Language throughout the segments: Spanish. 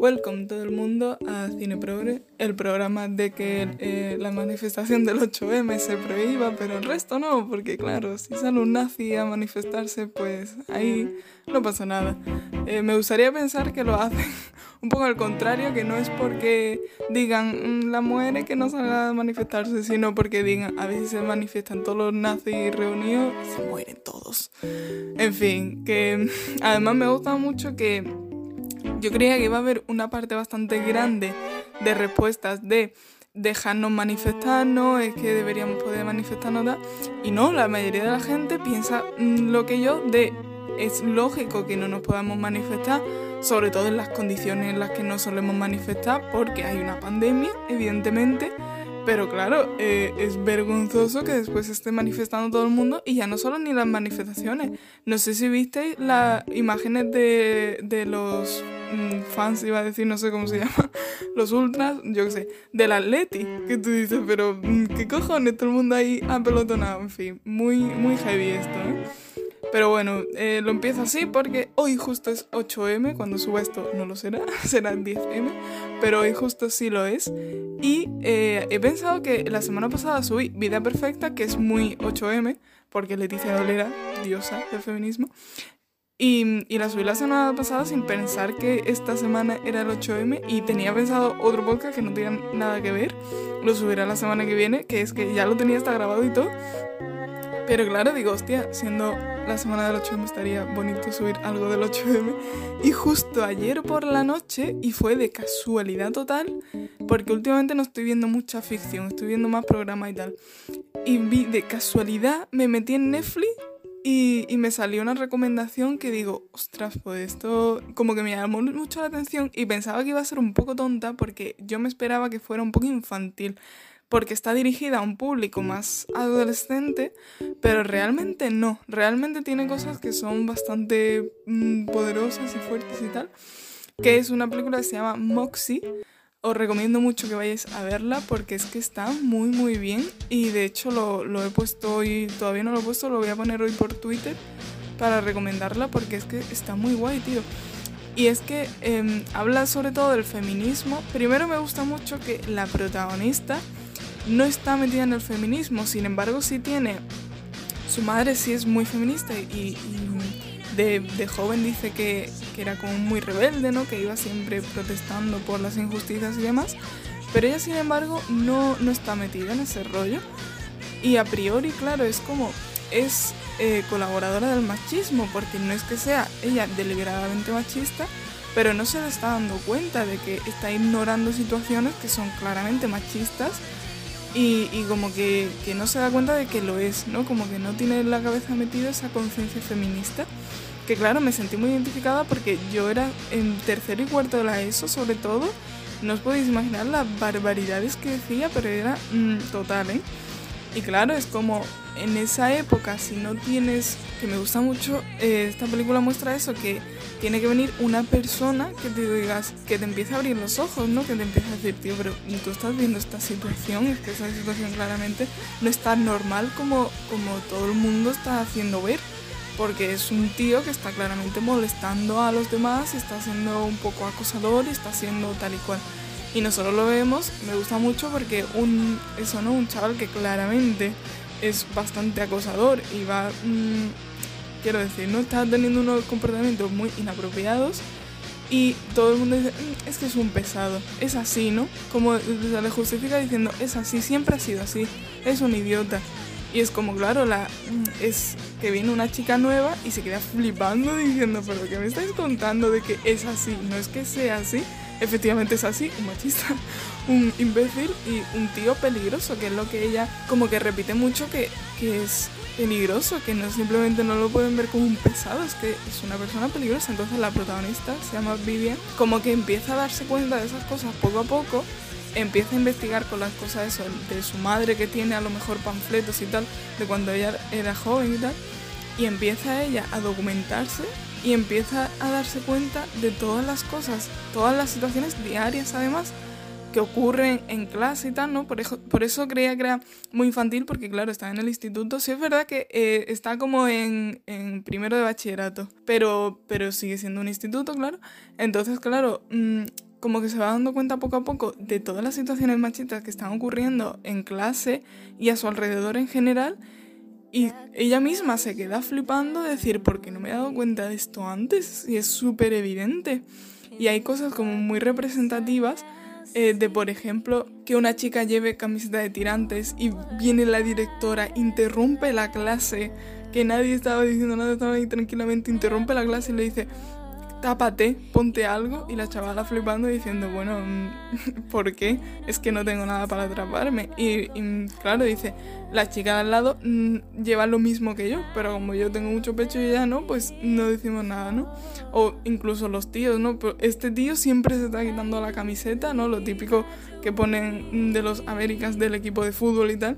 Welcome todo el mundo a Cine Progre, el programa de que eh, la manifestación del 8M se prohíba, pero el resto no, porque claro, si sale un nazi a manifestarse, pues ahí no pasa nada. Eh, me gustaría pensar que lo hacen un poco al contrario, que no es porque digan mm, la muere que no salga a manifestarse, sino porque digan a veces se manifiestan todos los nazis reunidos, se mueren todos. En fin, que además me gusta mucho que yo creía que iba a haber una parte bastante grande de respuestas de dejarnos manifestarnos, es que deberíamos poder manifestarnos, y no, la mayoría de la gente piensa mm, lo que yo de es lógico que no nos podamos manifestar, sobre todo en las condiciones en las que no solemos manifestar, porque hay una pandemia, evidentemente, pero claro, eh, es vergonzoso que después esté manifestando todo el mundo y ya no solo ni las manifestaciones. No sé si visteis las imágenes de, de los fans, iba a decir, no sé cómo se llama, los ultras, yo qué sé, del Atleti, que tú dices, pero mm, ¿qué cojones? Todo el mundo ahí apelotonado, en fin, muy, muy heavy esto, ¿eh? Pero bueno, eh, lo empiezo así porque hoy justo es 8M, cuando suba esto no lo será, será 10M, pero hoy justo sí lo es. Y eh, he pensado que la semana pasada subí Vida Perfecta, que es muy 8M, porque Leticia Dolera, diosa del feminismo. Y, y, la subí la semana pasada sin pensar que esta semana era el 8M y tenía pensado otro podcast que no tenía nada que ver. Lo subiré la semana que viene, que es que ya lo tenía hasta grabado y todo. Pero claro, digo, hostia, siendo la semana del 8M estaría bonito subir algo del 8M. Y justo ayer por la noche, y fue de casualidad total, porque últimamente no estoy viendo mucha ficción, estoy viendo más programas y tal. Y vi de casualidad, me metí en Netflix y, y, me salió una recomendación que digo, ostras, pues esto como que me llamó mucho la atención y pensaba que iba a ser un poco tonta porque yo me esperaba que fuera un poco infantil porque está dirigida a un público más adolescente, pero realmente no, realmente tiene cosas que son bastante mm, poderosas y fuertes y tal, que es una película que se llama Moxie. Os recomiendo mucho que vayáis a verla porque es que está muy muy bien y de hecho lo, lo he puesto hoy, todavía no lo he puesto, lo voy a poner hoy por Twitter para recomendarla porque es que está muy guay, tío. Y es que eh, habla sobre todo del feminismo. Primero me gusta mucho que la protagonista no está metida en el feminismo, sin embargo sí tiene, su madre sí es muy feminista y, de, joven dice que, era como muy rebelde, ¿no? que iba siempre protestando por las injusticias y demás, pero ella sin embargo no, no está metida en ese rollo y a priori, claro, es como, es eh, colaboradora del machismo, porque no es que sea ella deliberadamente machista, pero no se le está dando cuenta de que está ignorando situaciones que son claramente machistas y, y como que, que, no se da cuenta de que lo es, ¿no? Como que no tiene en la cabeza metido esa conciencia feminista. Que claro, me sentí muy identificada porque yo era en tercero y cuarto de la ESO sobre todo. No os podéis imaginar las barbaridades que decía, pero era mm, total, ¿eh? Y claro, es como en esa época, si no tienes, que me gusta mucho, eh, esta película muestra eso, que tiene que venir una persona que te digas, que te empiece a abrir los ojos, ¿no? Que te empiece a decir, tío, pero tú estás viendo esta situación, es que esa situación claramente no es tan normal como, como todo el mundo está haciendo ver. Porque es un tío que está claramente molestando a los demás está siendo un poco acosador y está siendo tal y cual. Y nosotros lo vemos, me gusta mucho porque un, eso, ¿no? Un chaval que claramente es bastante acosador y va... Mmm, quiero decir, no está teniendo unos comportamientos muy inapropiados y todo el mundo dice, mm, es que es un pesado, es así, ¿no? Como se le justifica diciendo, es así, siempre ha sido así, es un idiota. Y es como, claro, la, mm, es que viene una chica nueva y se queda flipando diciendo, pero ¿qué me estáis contando de que es así? No es que sea así, efectivamente es así, un machista, un imbécil y un tío peligroso, que es lo que ella como que repite mucho que, que es peligroso, que no simplemente no lo pueden ver como un pesado, es que es una persona peligrosa. Entonces la protagonista se llama Vivian, como que empieza a darse cuenta de esas cosas poco a poco, empieza a investigar con las cosas de su madre que tiene a lo mejor panfletos y tal, de cuando ella era joven y tal, y empieza ella a documentarse y empieza a darse cuenta de todas las cosas, todas las situaciones diarias además que ocurren en clase y tal, ¿no? Por eso, por eso creía que era muy infantil, porque claro, está en el instituto. Sí es verdad que eh, está como en, en, primero de bachillerato, pero, pero sigue siendo un instituto, claro. Entonces, claro, mm, como que se va dando cuenta poco a poco de todas las situaciones machistas que están ocurriendo en clase y a su alrededor en general. Y ella misma se queda flipando de decir, ¿por qué no me he dado cuenta de esto antes? Y es súper evidente. Y hay cosas como muy representativas eh, de, por ejemplo, que una chica lleve camiseta de tirantes y viene la directora, interrumpe la clase, que nadie estaba diciendo nada, estaba ahí tranquilamente, interrumpe la clase y le dice, tápate, ponte algo. Y la chavala flipando diciendo, bueno, mm, ¿por qué? Es que no tengo nada para atraparme. Y, claro, dice, la chica de al lado mm, lleva lo mismo que yo, pero como yo tengo mucho pecho y ella no, pues no decimos nada, ¿no? O incluso los tíos, ¿no? Pero este tío siempre se está quitando la camiseta, ¿no? Lo típico que ponen de los Américas del equipo de fútbol y tal.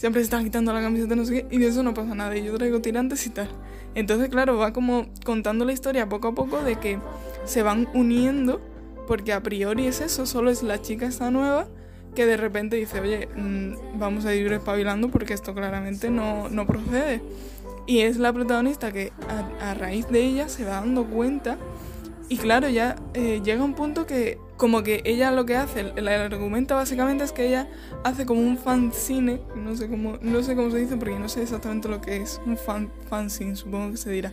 Siempre se está quitando la camiseta, no sé qué, y de eso no pasa nada. Y yo traigo tirantes y tal. Entonces, claro, va como contando la historia poco a poco de que se van uniendo, porque a priori es eso, solo es la chica esta nueva que de repente dice, oye, mm, vamos a ir espabilando porque esto claramente no, no procede. Y es la protagonista que a, raíz de ella se va dando cuenta y claro, ya eh, llega un punto que como que ella lo que hace, el, el, argumento básicamente es que ella hace como un fanzine, no sé cómo, no sé cómo se dice porque no sé exactamente lo que es, un fan, fanzine supongo que se dirá,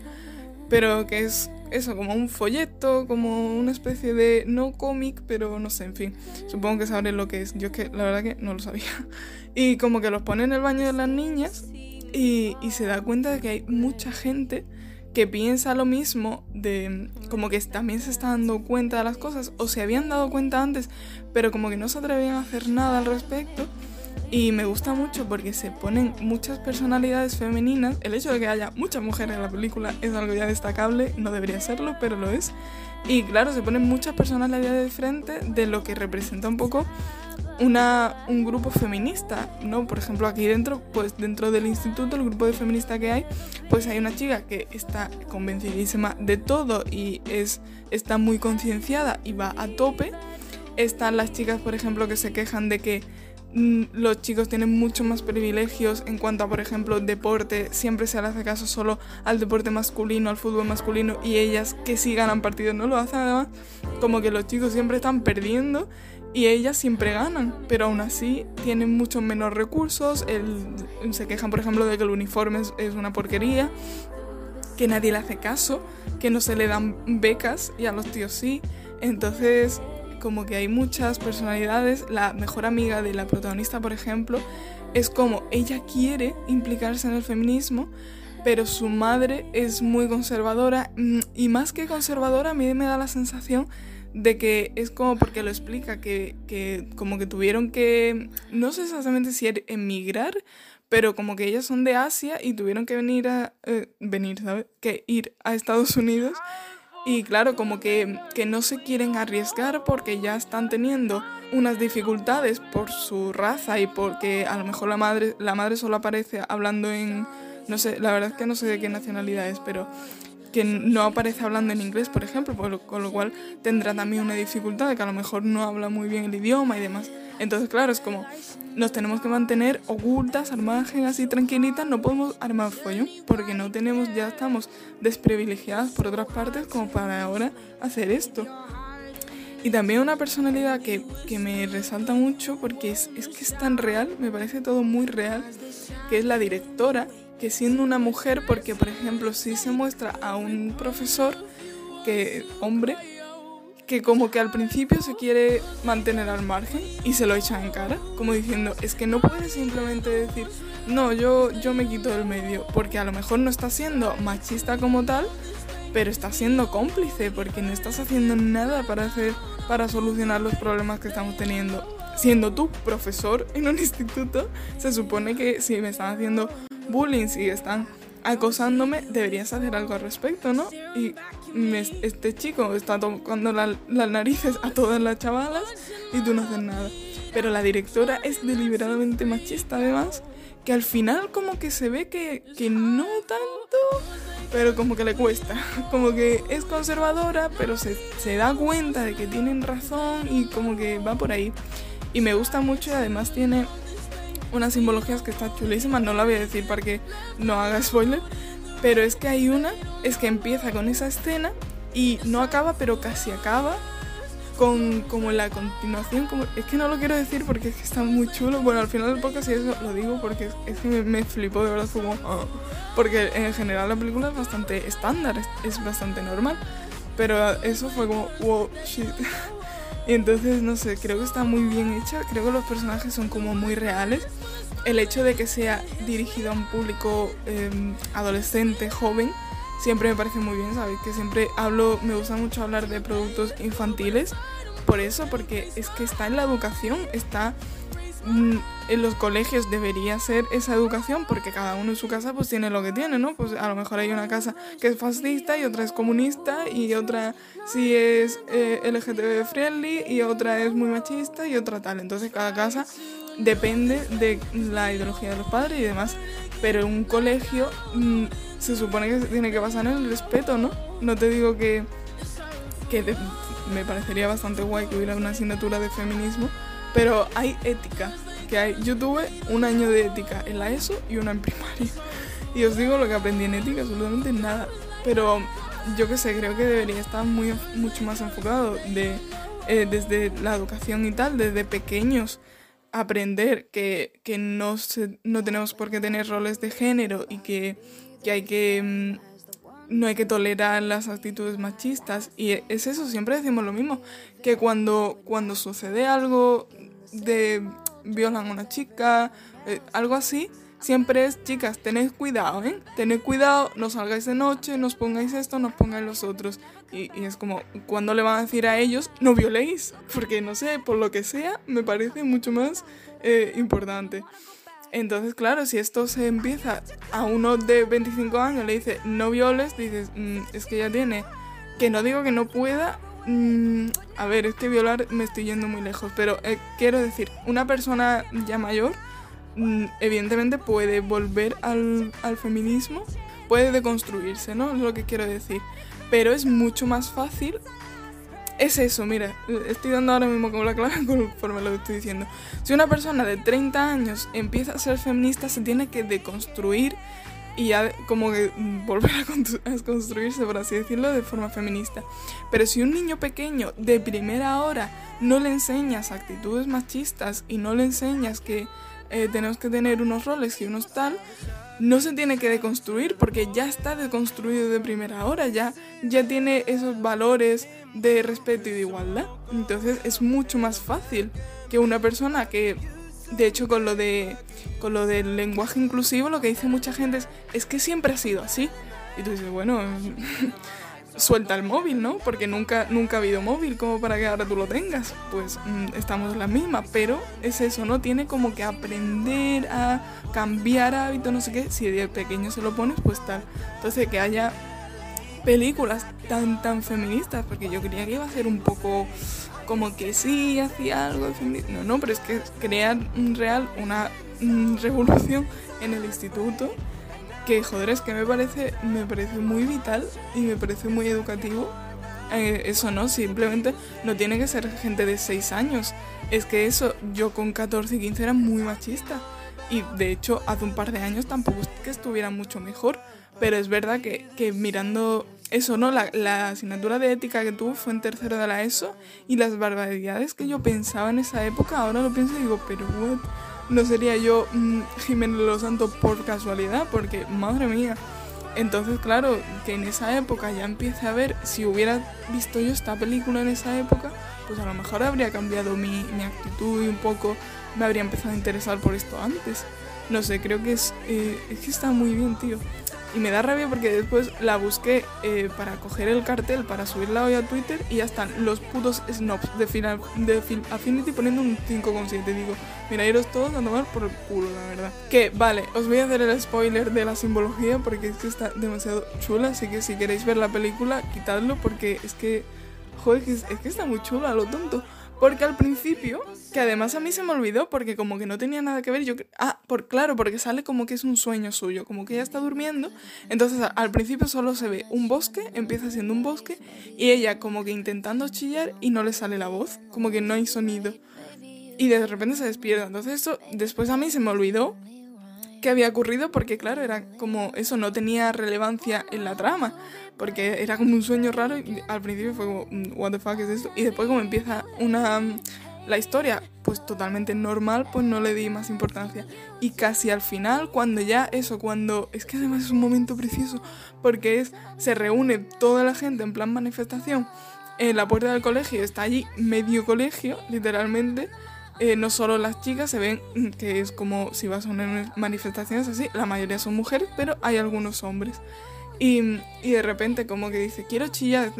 pero que es eso, como un folleto, como una especie de, no cómic, pero no sé, en fin, supongo que sabré lo que es, yo es que la verdad que no lo sabía, y como que los pone en el baño de las niñas y, y se da cuenta de que hay mucha gente que piensa lo mismo, de como que también se está dando cuenta de las cosas, o se habían dado cuenta antes, pero como que no se atrevían a hacer nada al respecto. Y me gusta mucho porque se ponen muchas personalidades femeninas. El hecho de que haya muchas mujeres en la película es algo ya destacable, no debería serlo, pero lo es. Y claro, se ponen muchas personalidades de frente de lo que representa un poco una, un grupo feminista, ¿no? Por ejemplo, aquí dentro, pues dentro del instituto, el grupo de feminista que hay, pues hay una chica que está convencidísima de todo y es, está muy concienciada y va a tope. Están las chicas, por ejemplo, que se quejan de que mm, los chicos tienen mucho más privilegios en cuanto a, por ejemplo, deporte. Siempre se le hace caso solo al deporte masculino, al fútbol masculino, y ellas que sí ganan partidos no lo hacen. Además, como que los chicos siempre están perdiendo y ellas siempre ganan, pero aún así tienen mucho menos recursos, se quejan por ejemplo de que el uniforme es, una porquería, que nadie le hace caso, que no se le dan becas y a los tíos sí, entonces como que hay muchas personalidades, la mejor amiga de la protagonista por ejemplo, es como ella quiere implicarse en el feminismo, pero su madre es muy conservadora mm, y más que conservadora a mí me da la sensación de que es como porque lo explica, que, que como que tuvieron que, no sé exactamente si emigrar, pero como que ellos son de Asia y tuvieron que venir a, eh, venir, ¿sabes? Que ir a Estados Unidos. Y claro, como que, que no se quieren arriesgar porque ya están teniendo unas dificultades por su raza y porque a lo mejor la madre, la madre solo aparece hablando en, no sé, la verdad es que no sé de qué nacionalidad es, pero que no aparece hablando en inglés, por ejemplo, con lo cual tendrá también una dificultad de que a lo mejor no habla muy bien el idioma y demás. Entonces, claro, es como nos tenemos que mantener ocultas, al así tranquilitas, no podemos armar follón, porque no tenemos, ya estamos desprivilegiadas por otras partes como para ahora hacer esto. Y también una personalidad que, que me resalta mucho porque es, es que es tan real, me parece todo muy real, que es la directora, que siendo una mujer, porque por ejemplo si se muestra a un profesor, que hombre, que como que al principio se quiere mantener al margen y se lo echa en cara, como diciendo, es que no puedes simplemente decir, no, yo, yo me quito del medio, porque a lo mejor no está siendo machista como tal, pero está siendo cómplice, porque no estás haciendo nada para hacer, para solucionar los problemas que estamos teniendo. Siendo tú profesor en un instituto, se supone que si me están haciendo bullying, si están acosándome, deberías hacer algo al respecto, ¿no? Y este chico está tocando las narices a todas las chavalas y tú no haces nada. Pero la directora es deliberadamente machista además, que al final como que se ve que, que no tanto, pero como que le cuesta. Como que es conservadora, pero se, se da cuenta de que tienen razón y como que va por ahí. Y me gusta mucho y además tiene unas simbologías que está chulísimas, no la voy a decir para que no haga spoiler, pero es que hay una, es que empieza con esa escena y no acaba, pero casi acaba con como la continuación, como, es que no lo quiero decir porque es que está muy chulo. Bueno, al final del podcast y eso lo digo porque es, que me, me, flipó de verdad, como, ah. porque en general la película es bastante estándar, es, bastante normal, pero eso fue como, wow, shit. entonces, no sé, creo que está muy bien hecha, creo que los personajes son como muy reales. El hecho de que sea dirigido a un público em, adolescente, joven, siempre me parece muy bien, ¿sabes? Que siempre hablo, me gusta mucho hablar de productos infantiles, por eso, porque es que está en la educación, está en los colegios debería ser esa educación porque cada uno en su casa pues tiene lo que tiene, ¿no? Pues a lo mejor hay una casa que es fascista y otra es comunista y otra sí es eh, LGTB friendly y otra es muy machista y otra tal. Entonces cada casa depende de la ideología de los padres y demás. Pero en un colegio mm, se supone que tiene que basar en el respeto, ¿no? No te digo que, que me parecería bastante guay que hubiera una asignatura de feminismo, pero hay ética, que hay, yo tuve un año de ética en la ESO y una en primaria. Y os digo lo que aprendí en ética, absolutamente nada. Pero yo qué sé, creo que debería estar muy, mucho más enfocado de, eh, desde la educación y tal, desde pequeños aprender que, que no, se, no tenemos por qué tener roles de género y que que hay que mm, no hay que tolerar las actitudes machistas y es eso, siempre decimos lo mismo, que cuando, cuando sucede algo de violan a una chica, eh, algo así, siempre es, chicas, tened cuidado, ¿eh? Tened cuidado, no salgáis de noche, no os pongáis esto, no os pongáis los otros. Y, es como, cuando le van a decir a ellos, no violéis, porque no sé, por lo que sea, me parece mucho más eh, importante. Entonces, claro, si esto se empieza a uno de 25 años, le dice no violes, dices, mm, es que ya tiene. Que no digo que no pueda. Mm, a ver, es que violar me estoy yendo muy lejos, pero eh, quiero decir, una persona ya mayor, mm, evidentemente puede volver al, feminismo, puede deconstruirse, ¿no? Es lo que quiero decir. Pero es mucho más fácil es eso, mira, estoy dando ahora mismo como la clave conforme lo que estoy diciendo. Si una persona de 30 años empieza a ser feminista, se tiene que deconstruir y ya como que volver a, construirse, por así decirlo, de forma feminista. Pero si un niño pequeño de primera hora no le enseñas actitudes machistas y no le enseñas que eh, tenemos que tener unos roles y unos tal, no se tiene que deconstruir porque ya está deconstruido de primera hora, ya, ya tiene esos valores de respeto y de igualdad. Entonces es mucho más fácil que una persona que, de hecho, con lo, de, con lo del lenguaje inclusivo, lo que dice mucha gente es, es que siempre ha sido así. Y tú dices, bueno, suelta el móvil, ¿no? Porque nunca, nunca ha habido móvil como para que ahora tú lo tengas. Pues mm, estamos en la misma, pero es eso, ¿no? Tiene como que aprender a cambiar hábitos, no sé qué. Si de pequeño se lo pones, pues tal. Entonces que haya películas tan, tan feministas, porque yo creía que iba a ser un poco como que sí, hacía algo No, no, pero es que crear real una revolución en el instituto que joder, es que me parece, me parece muy vital y me parece muy educativo. Eh, eso no, simplemente no tiene que ser gente de 6 años. Es que eso, yo con 14 y 15 era muy machista. Y de hecho, hace un par de años tampoco que estuviera mucho mejor. Pero es verdad que mirando eso, ¿no? La, la, asignatura de ética que tuve fue en tercero de la ESO. Y las barbaridades que yo pensaba en esa época, ahora lo pienso y digo, pero no sería yo mm, Jiménez Los Santos por casualidad, porque madre mía. Entonces, claro, que en esa época ya empiece a ver, si hubiera visto yo esta película en esa época, pues a lo mejor habría cambiado mi, mi actitud y un poco me habría empezado a interesar por esto antes. No sé, creo que es, eh, es que está muy bien, tío. Y me da rabia porque después la busqué eh, para coger el cartel para subirla hoy a Twitter y ya están los putos snobs de, final, de Film Affinity poniendo un 5,7. Digo, mira, iros todos a tomar por el culo, la verdad. Que, vale, os voy a hacer el spoiler de la simbología porque es que está demasiado chula. Así que si queréis ver la película, quitadlo porque es que, joder, es que está muy chula, lo tonto. Porque al principio, que además a mí se me olvidó porque como que no tenía nada que ver, yo... Ah, por claro, porque sale como que es un sueño suyo, como que ella está durmiendo. Entonces al principio solo se ve un bosque, empieza siendo un bosque, y ella como que intentando chillar y no le sale la voz, como que no hay sonido. Y de repente se despierta. Entonces eso después a mí se me olvidó qué había ocurrido porque claro, era como eso no tenía relevancia en la trama, porque era como un sueño raro y al principio fue como, mm, what the fuck es esto? Y después como empieza una la historia, pues totalmente normal, pues no le di más importancia. Y casi al final, cuando ya eso, cuando es que además es un momento precioso, porque es se reúne toda la gente en plan manifestación en la puerta del colegio, está allí medio colegio, literalmente. Eh, no solo las chicas se ven que es como si vas a unas manifestaciones así, la mayoría son mujeres, pero hay algunos hombres. Y, y, de repente como que dice, quiero chillar,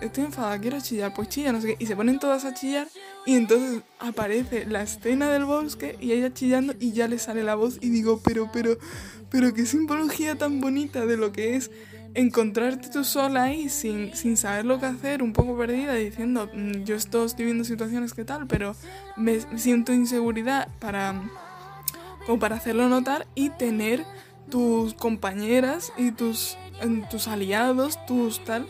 estoy enfadada, quiero chillar, pues chilla, no sé qué. Y se ponen todas a chillar y entonces aparece la escena del bosque y ella chillando y ya le sale la voz y digo, pero, pero, pero qué simbología tan bonita de lo que es encontrarte tú sola ahí sin, sin saber lo que hacer, un poco perdida, diciendo, mm, yo estoy, viendo situaciones que tal, pero me siento inseguridad para, como para hacerlo notar y tener tus compañeras y tus tus aliados, tus tal,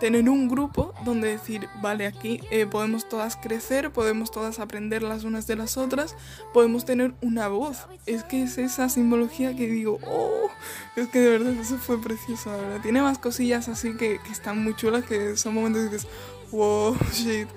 tener un grupo donde decir, vale, aquí eh, podemos todas crecer, podemos todas aprender las unas de las otras, podemos tener una voz. Es que es esa simbología que digo, oh, es que de verdad eso fue precioso, la verdad. Tiene más cosillas así que, que están muy chulas, que son momentos que dices, wow, shit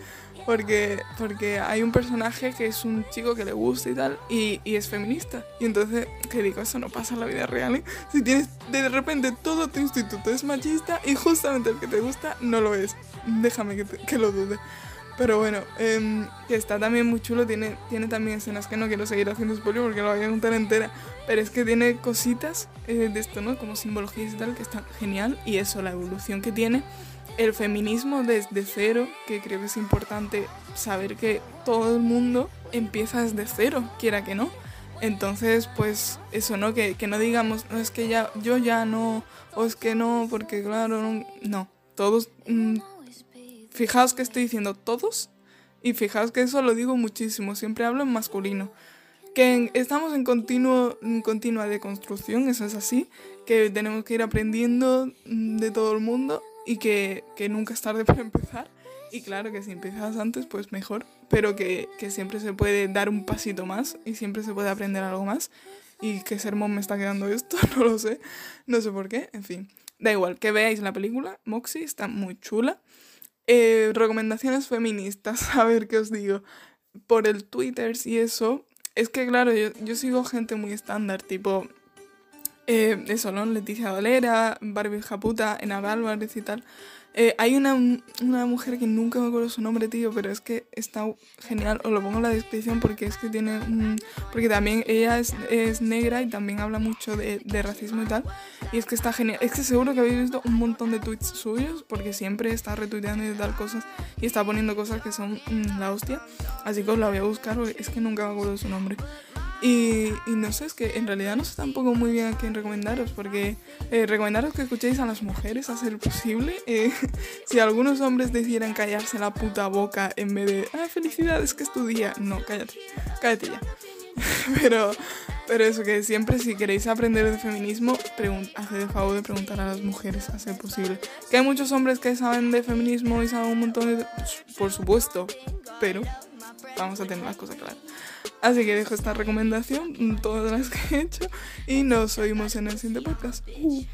porque, porque hay un personaje que es un chico que le gusta y tal, y, y es feminista. Y entonces, que digo, eso no pasa en la vida real, ¿eh? Si tienes de repente todo tu instituto es machista y justamente el que te gusta no lo es. Déjame que, que lo dude. Pero bueno, eh, que está también muy chulo, tiene, tiene también escenas que no quiero seguir haciendo spoiler porque lo voy a contar entera, pero es que tiene cositas eh, de esto, ¿no? Como simbologías y tal, que está genial, y eso, la evolución que tiene el feminismo desde cero, que creo que es importante saber que todo el mundo empieza desde cero, quiera que no. Entonces, pues eso, ¿no? Que, no digamos, no es que ya, yo ya no, o es que no, porque claro, no, todos, mm, fijaos que estoy diciendo todos, y fijaos que eso lo digo muchísimo, siempre hablo en masculino. Que estamos en, continuo, en continua deconstrucción, eso es así, que tenemos que ir aprendiendo mm, de todo el mundo y que, que, nunca es tarde para empezar. Y claro que si empiezas antes, pues mejor, pero que, que, siempre se puede dar un pasito más y siempre se puede aprender algo más. Y que sermón me está quedando esto, no lo sé, no sé por qué, en fin. Da igual, que veáis la película, Moxie está muy chula. Eh, recomendaciones feministas, a ver qué os digo. Por el Twitter y eso, es que claro, yo, yo sigo gente muy estándar, tipo eh, eso, ¿no? Leticia Dolera, Barbie Japuta, Ena Álvarez y tal. Eh, hay una, una, mujer que nunca me acuerdo su nombre, tío, pero es que está genial. Os lo pongo en la descripción porque es que tiene. porque también ella es, es, negra y también habla mucho de, de, racismo y tal. Y es que está genial. Es que seguro que habéis visto un montón de tweets suyos porque siempre está retuiteando y tal cosas y está poniendo cosas que son mm, la hostia. Así que os la voy a buscar porque es que nunca me acuerdo de su nombre. Y, no sé, es que en realidad no sé tampoco muy bien a quién recomendaros, porque eh, recomendaros que escuchéis a las mujeres a ser posible. Eh, si algunos hombres decidieran callarse la puta boca en vez de, ah, felicidades, que es tu día. No, cállate, cállate ya. pero, pero eso, que siempre si queréis aprender de feminismo, haced el favor de preguntar a las mujeres a ser posible. Que hay muchos hombres que saben de feminismo y saben un montón de... Por supuesto, pero vamos a tener las cosas claras. Así que dejo esta recomendación, todas las que he hecho, y nos oímos en el siguiente podcast. Uh.